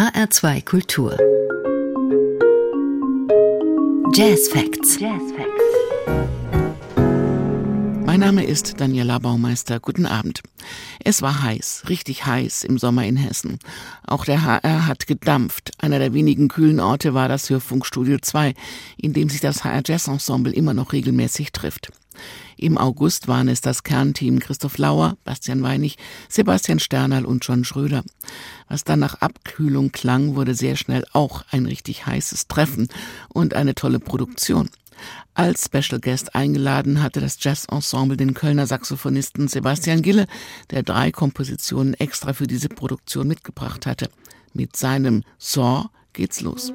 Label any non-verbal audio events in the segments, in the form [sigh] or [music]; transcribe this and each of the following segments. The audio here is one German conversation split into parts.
HR2 Kultur. Jazz Facts. Jazz Facts. Mein Name ist Daniela Baumeister. Guten Abend. Es war heiß, richtig heiß im Sommer in Hessen. Auch der HR hat gedampft. Einer der wenigen kühlen Orte war das Hörfunkstudio 2, in dem sich das HR Jazz Ensemble immer noch regelmäßig trifft. Im August waren es das Kernteam Christoph Lauer, Bastian Weinig, Sebastian Sternerl und John Schröder. Was dann nach Abkühlung klang, wurde sehr schnell auch ein richtig heißes Treffen und eine tolle Produktion. Als Special Guest eingeladen hatte das Jazz-Ensemble den Kölner Saxophonisten Sebastian Gille, der drei Kompositionen extra für diese Produktion mitgebracht hatte. Mit seinem Saw geht's los.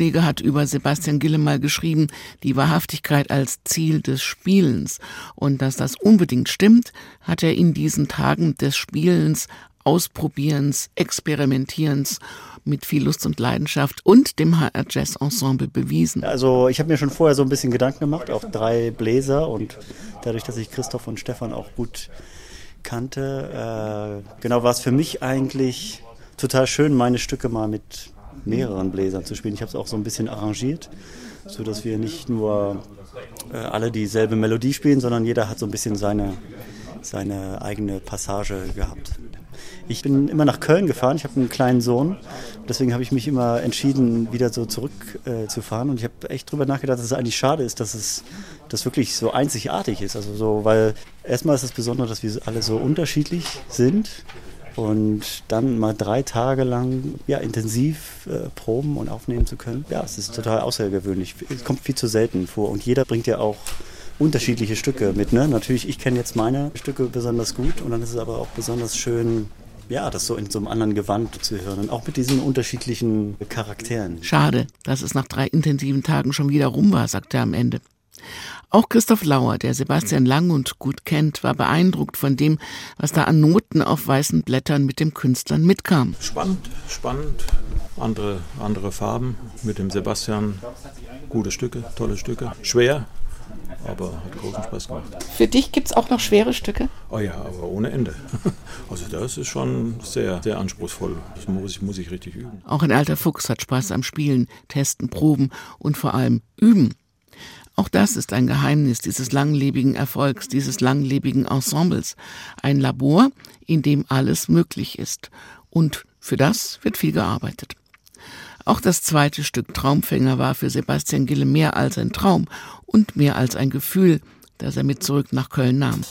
Kollege hat über Sebastian Gille mal geschrieben, die Wahrhaftigkeit als Ziel des Spielens. Und dass das unbedingt stimmt, hat er in diesen Tagen des Spielens, Ausprobierens, Experimentierens mit viel Lust und Leidenschaft und dem HR Jazz Ensemble bewiesen. Also ich habe mir schon vorher so ein bisschen Gedanken gemacht, auch drei Bläser und dadurch, dass ich Christoph und Stefan auch gut kannte, äh, genau war es für mich eigentlich total schön, meine Stücke mal mit mehreren Bläsern zu spielen. Ich habe es auch so ein bisschen arrangiert, so dass wir nicht nur äh, alle dieselbe Melodie spielen, sondern jeder hat so ein bisschen seine, seine eigene Passage gehabt. Ich bin immer nach Köln gefahren, ich habe einen kleinen Sohn, deswegen habe ich mich immer entschieden, wieder so zurückzufahren äh, und ich habe echt drüber nachgedacht, dass es eigentlich schade ist, dass es das wirklich so einzigartig ist. Also so, weil erstmal ist es besonders, dass wir alle so unterschiedlich sind und dann mal drei Tage lang ja, intensiv äh, proben und aufnehmen zu können, ja, es ist total außergewöhnlich. Es kommt viel zu selten vor. Und jeder bringt ja auch unterschiedliche Stücke mit. Ne? Natürlich, ich kenne jetzt meine Stücke besonders gut und dann ist es aber auch besonders schön, ja, das so in so einem anderen Gewand zu hören und auch mit diesen unterschiedlichen Charakteren. Schade, dass es nach drei intensiven Tagen schon wieder rum war, sagt er am Ende. Auch Christoph Lauer, der Sebastian lang und gut kennt, war beeindruckt von dem, was da an Noten auf weißen Blättern mit dem Künstlern mitkam. Spannend, spannend. Andere, andere Farben mit dem Sebastian. Gute Stücke, tolle Stücke. Schwer, aber hat großen Spaß gemacht. Für dich gibt es auch noch schwere Stücke? Oh ja, aber ohne Ende. [laughs] Also das ist schon sehr, sehr anspruchsvoll. Das muss ich, muss ich richtig üben. Auch ein alter Fuchs hat Spaß am Spielen, Testen, Proben und vor allem Üben. Auch das ist ein Geheimnis dieses langlebigen Erfolgs, dieses langlebigen Ensembles. Ein Labor, in dem alles möglich ist. Und für das wird viel gearbeitet. Auch das zweite Stück Traumfänger war für Sebastian Gille mehr als ein Traum und mehr als ein Gefühl, das er mit zurück nach Köln nahm.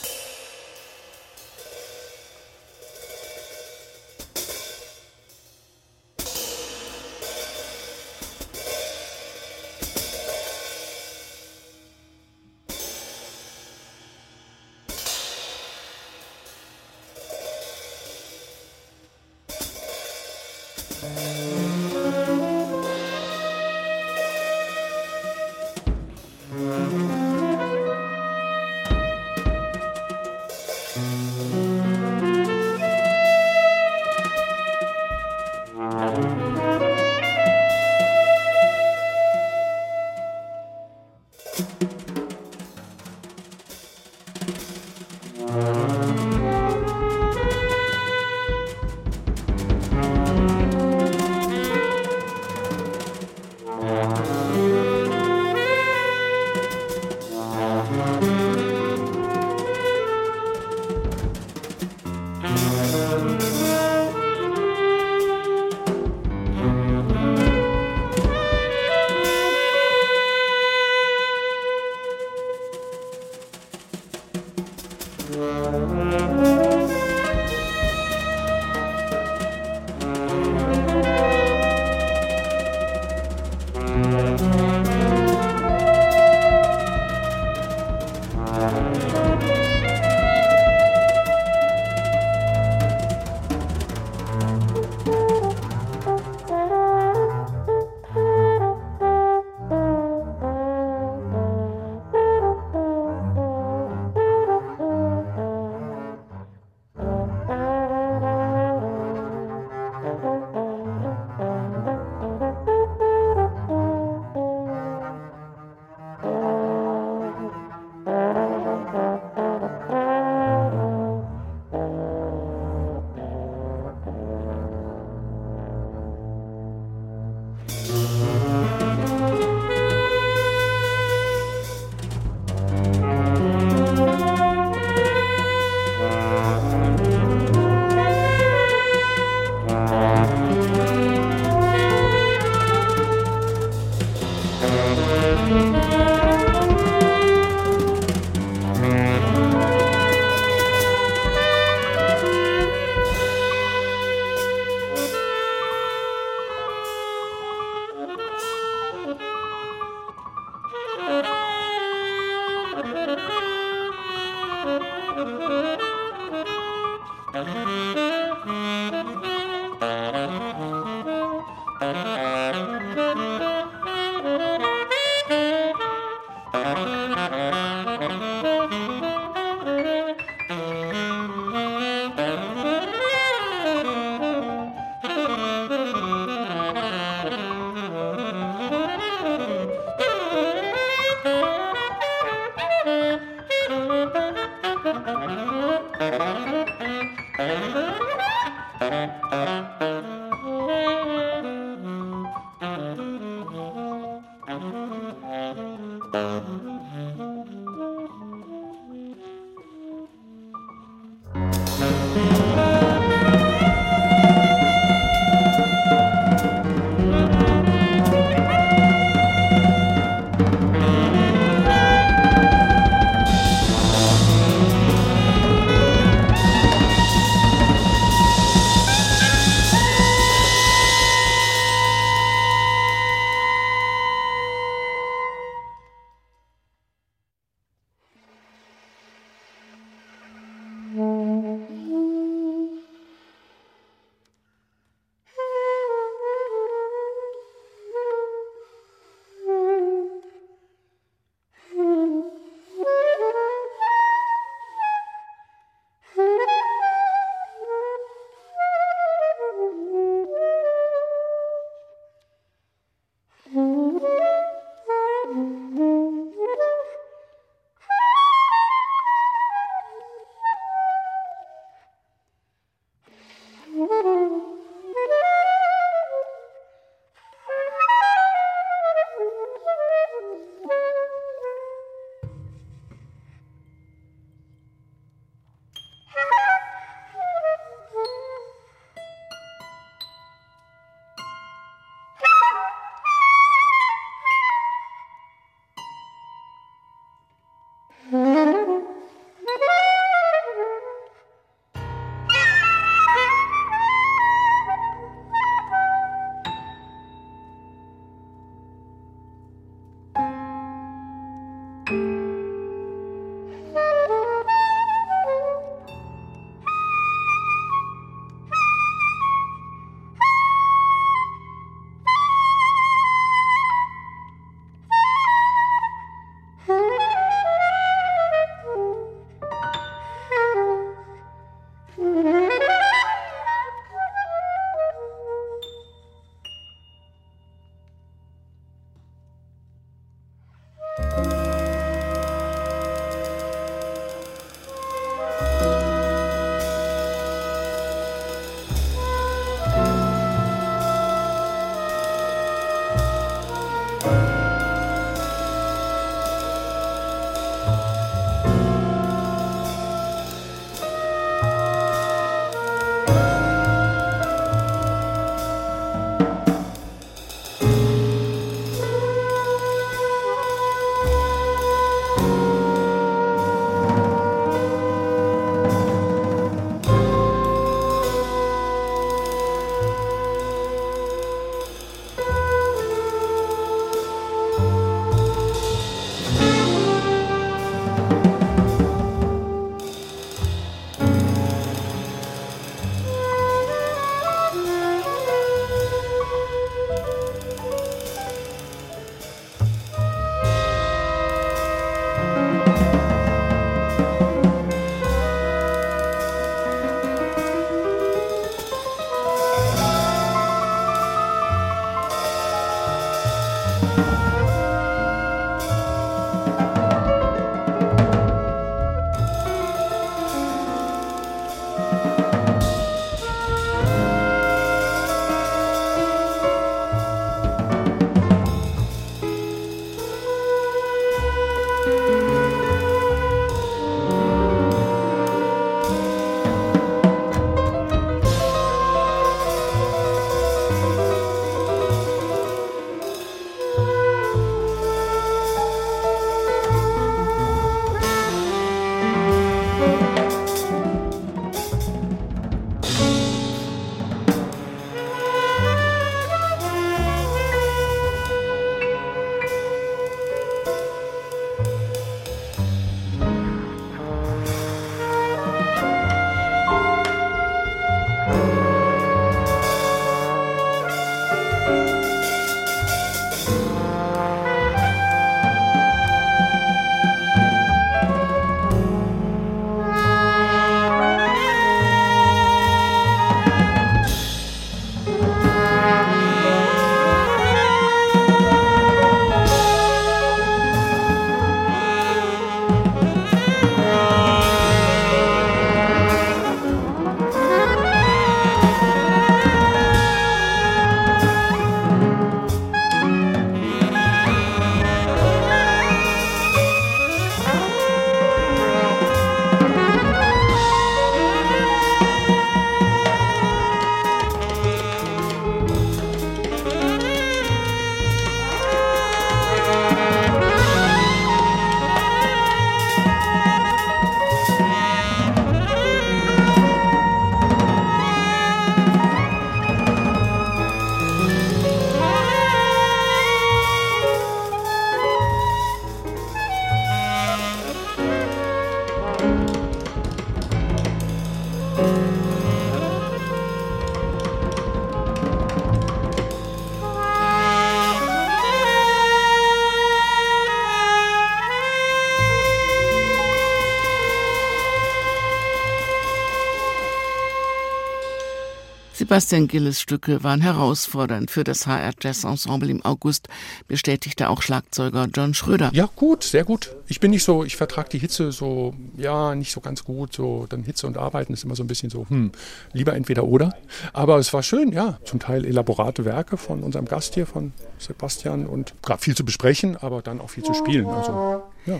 Sebastian Gilles Stücke waren herausfordernd für das HR Jazz Ensemble im August, bestätigte auch Schlagzeuger John Schröder. Ja, gut, sehr gut. Ich bin nicht so, ich vertrage die Hitze so, ja, nicht so ganz gut. So, dann Hitze und Arbeiten ist immer so ein bisschen so, hm, lieber entweder oder. Aber es war schön, ja. Zum Teil elaborate Werke von unserem Gast hier, von Sebastian und gab viel zu besprechen, aber dann auch viel zu spielen. Also, ja.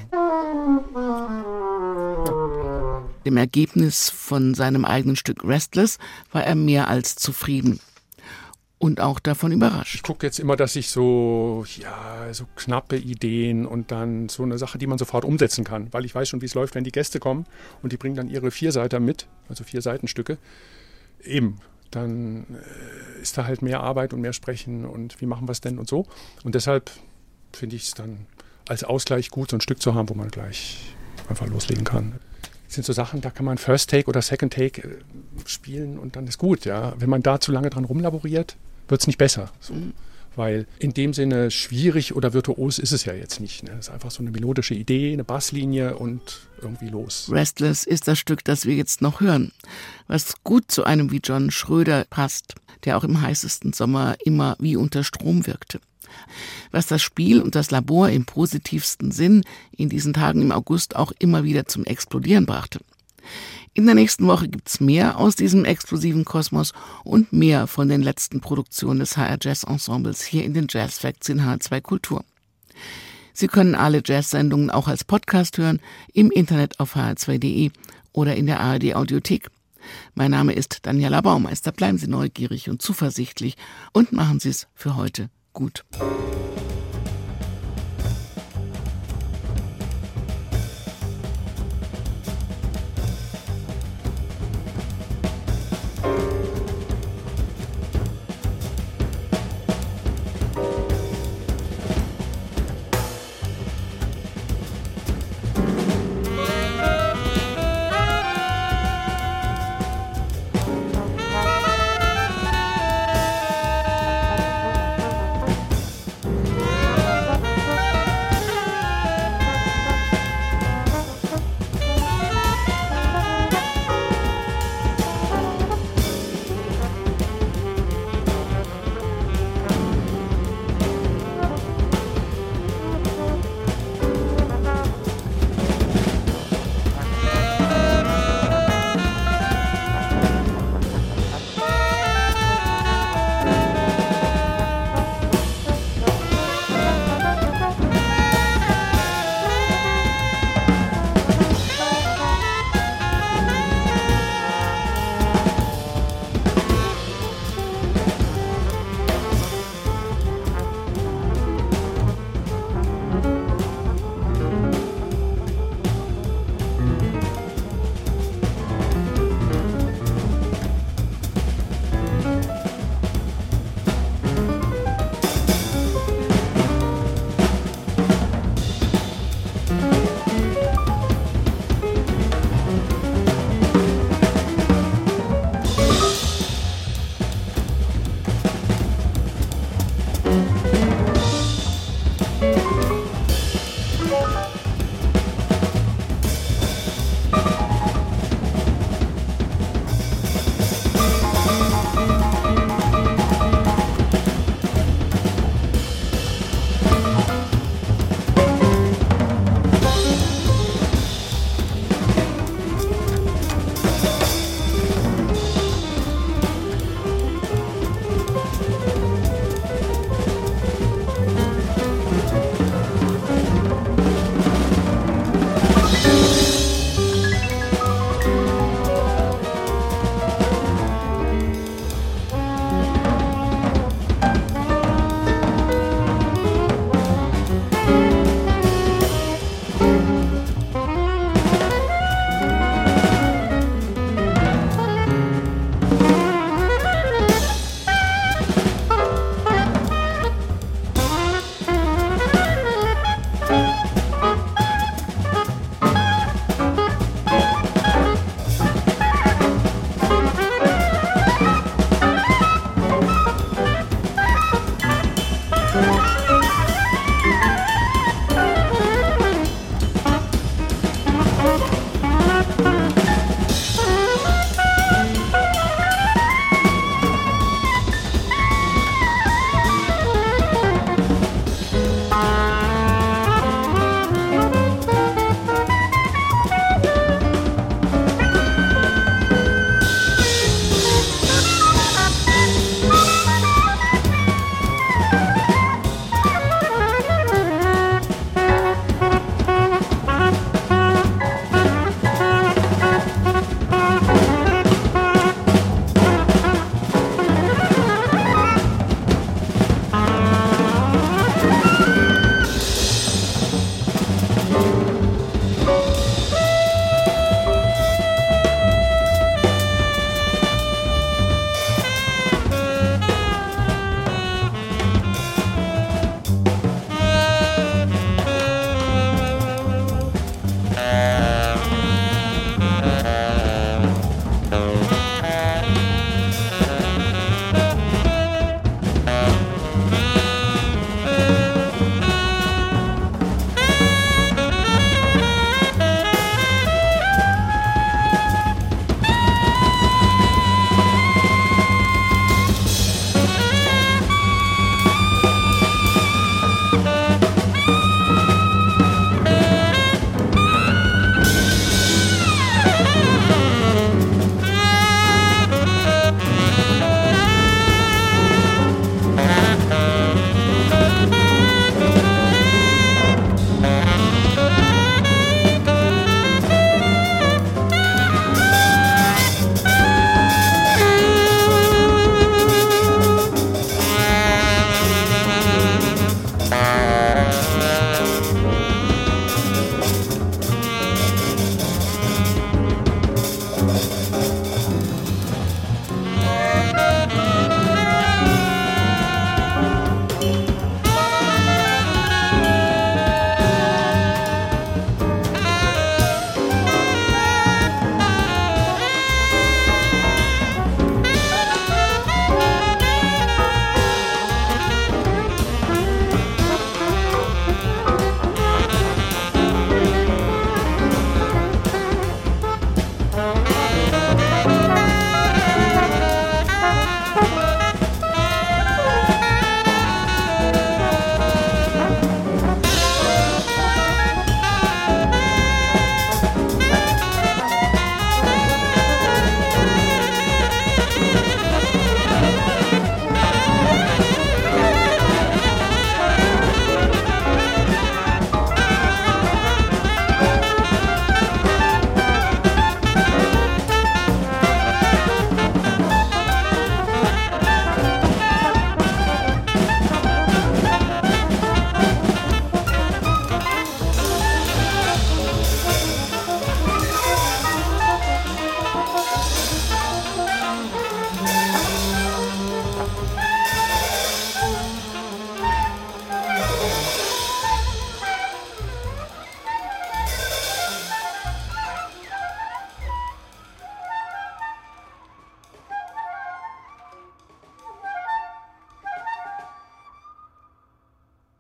Dem Ergebnis von seinem eigenen Stück Restless war er mehr als zufrieden und auch davon überrascht. Ich gucke jetzt immer, dass ich so, ja, so knappe Ideen und dann so eine Sache, die man sofort umsetzen kann, weil ich weiß schon, wie es läuft, wenn die Gäste kommen und die bringen dann ihre Vierseiter mit, also vier Seitenstücke. Eben, dann äh, ist da halt mehr Arbeit und mehr Sprechen und wie machen wir es denn und so. Und deshalb finde ich es dann als Ausgleich gut, so ein Stück zu haben, wo man gleich einfach loslegen kann. Das sind so Sachen, da kann man First Take oder Second Take äh, spielen und dann ist gut. Ja. Wenn man da zu lange dran rumlaboriert, wird es nicht besser. So. Mhm. Weil in dem Sinne schwierig oder virtuos ist es ja jetzt nicht. Ne? Es ist einfach so eine melodische Idee, eine Basslinie und irgendwie los. Restless ist das Stück, das wir jetzt noch hören. Was gut zu einem wie John Schröder passt, der auch im heißesten Sommer immer wie unter Strom wirkte was das Spiel und das Labor im positivsten Sinn in diesen Tagen im August auch immer wieder zum Explodieren brachte. In der nächsten Woche gibt's mehr aus diesem explosiven Kosmos und mehr von den letzten Produktionen des HR Jazz Ensembles hier in den Jazz Facts in H2 Kultur. Sie können alle Jazz-Sendungen auch als Podcast hören, im Internet auf hr2.de oder in der ARD Audiothek. Mein Name ist Daniela Baumeister. Bleiben Sie neugierig und zuversichtlich und machen Sie es für heute gut.